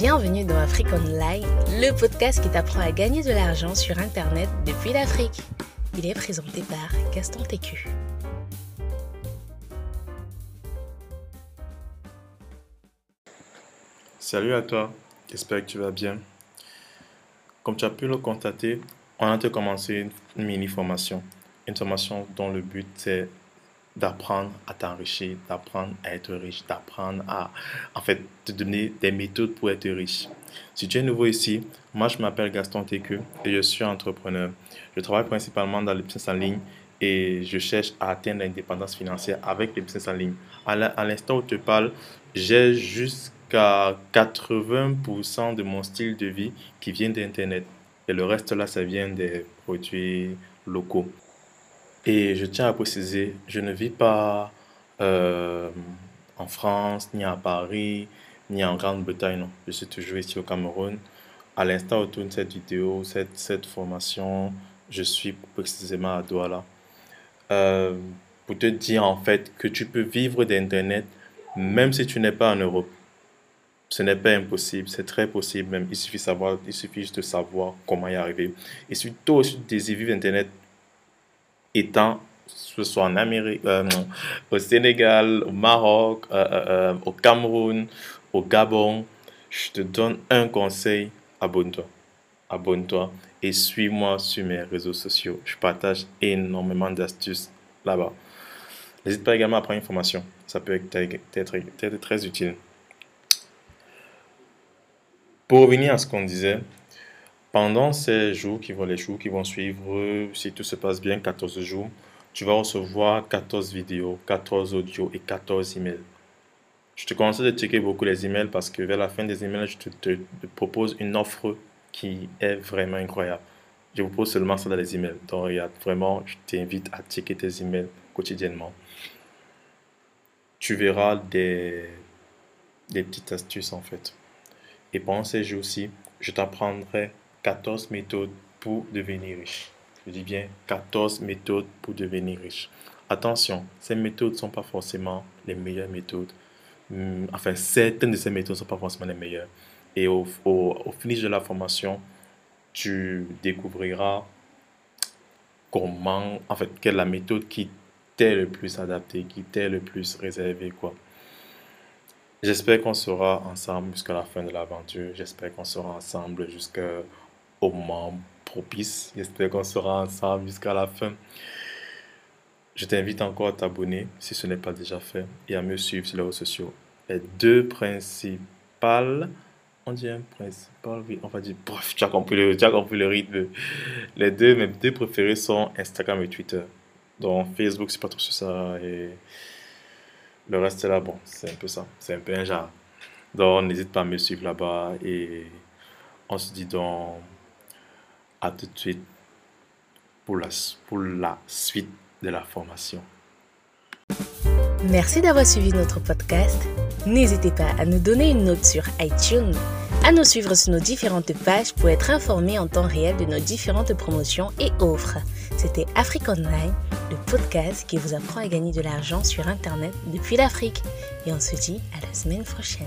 Bienvenue dans Afrique Online, le podcast qui t'apprend à gagner de l'argent sur Internet depuis l'Afrique. Il est présenté par Gaston Técu. Salut à toi, j'espère que tu vas bien. Comme tu as pu le constater, on a commencé une mini formation. Une formation dont le but c'est d'apprendre à t'enrichir, d'apprendre à être riche, d'apprendre à, en fait, te donner des méthodes pour être riche. Si tu es nouveau ici, moi je m'appelle Gaston Técu et je suis entrepreneur. Je travaille principalement dans le business en ligne et je cherche à atteindre l'indépendance financière avec les business en ligne. À l'instant où je te parle, j'ai jusqu'à 80% de mon style de vie qui vient d'Internet. Et le reste là, ça vient des produits locaux. Et je tiens à préciser, je ne vis pas euh, en France, ni à Paris, ni en Grande-Bretagne. Non. Je suis toujours ici au Cameroun. À l'instant où tourne cette vidéo, cette, cette formation, je suis précisément à Douala. Euh, pour te dire en fait que tu peux vivre d'Internet même si tu n'es pas en Europe. Ce n'est pas impossible, c'est très possible même. Il suffit, savoir, il suffit juste de savoir comment y arriver. Et surtout, aussi désires vivre d'Internet, étant ce soit en Amérique, euh, au Sénégal, au Maroc, euh, euh, au Cameroun, au Gabon, je te donne un conseil, abonne-toi. Abonne-toi et suis-moi sur mes réseaux sociaux. Je partage énormément d'astuces là-bas. N'hésite pas également à prendre une formation. Ça peut être, très utile. Pour revenir à ce qu'on disait, pendant ces jours qui vont, les jours qui vont suivre, si tout se passe bien, 14 jours, tu vas recevoir 14 vidéos, 14 audios et 14 emails. Je te conseille de checker beaucoup les emails parce que vers la fin des emails, je te, propose une offre qui est vraiment incroyable. Je vous propose seulement ça dans les emails. Donc, regarde, vraiment, je t'invite à checker tes emails quotidiennement. Tu verras des, des petites astuces en fait. Et pendant ces jours-ci, je t'apprendrai 14 méthodes pour devenir riche. Je dis bien 14 méthodes pour devenir riche. Attention, ces méthodes ne sont pas forcément les meilleures méthodes. Hmm, enfin, certaines de ces méthodes ne sont pas forcément les meilleures. Et au, au, finish de la formation, tu découvriras comment, en fait, quelle est la méthode qui t'est le plus adaptée, qui t'est le plus réservée, quoi. J'espère qu'on sera ensemble jusqu'à la fin de l'aventure. J'espère qu'on sera ensemble jusqu'à au moment propice. J'espère qu'on sera ensemble jusqu'à la fin. Je t'invite encore à t'abonner si ce n'est pas déjà fait et à me suivre sur les réseaux sociaux. Les deux principales, on dit un principal, oui, on va dire, bref, tu as compris le, tu as compris le rythme. Les deux, mes deux préférés sont Instagram et Twitter. Donc Facebook, c'est pas trop sur ça et le reste là, bon, c'est un peu ça, c'est un peu un genre. Donc n'hésite pas à me suivre là-bas et on se dit donc à tout de suite pour la, suite de la formation. Merci d'avoir suivi notre podcast. N'hésitez pas à nous donner une note sur iTunes, à nous suivre sur nos différentes pages pour être informé en temps réel de nos différentes promotions et offres. C'était Afrique Online, le podcast qui vous apprend à gagner de l'argent sur Internet depuis l'Afrique. Et on se dit à la semaine prochaine.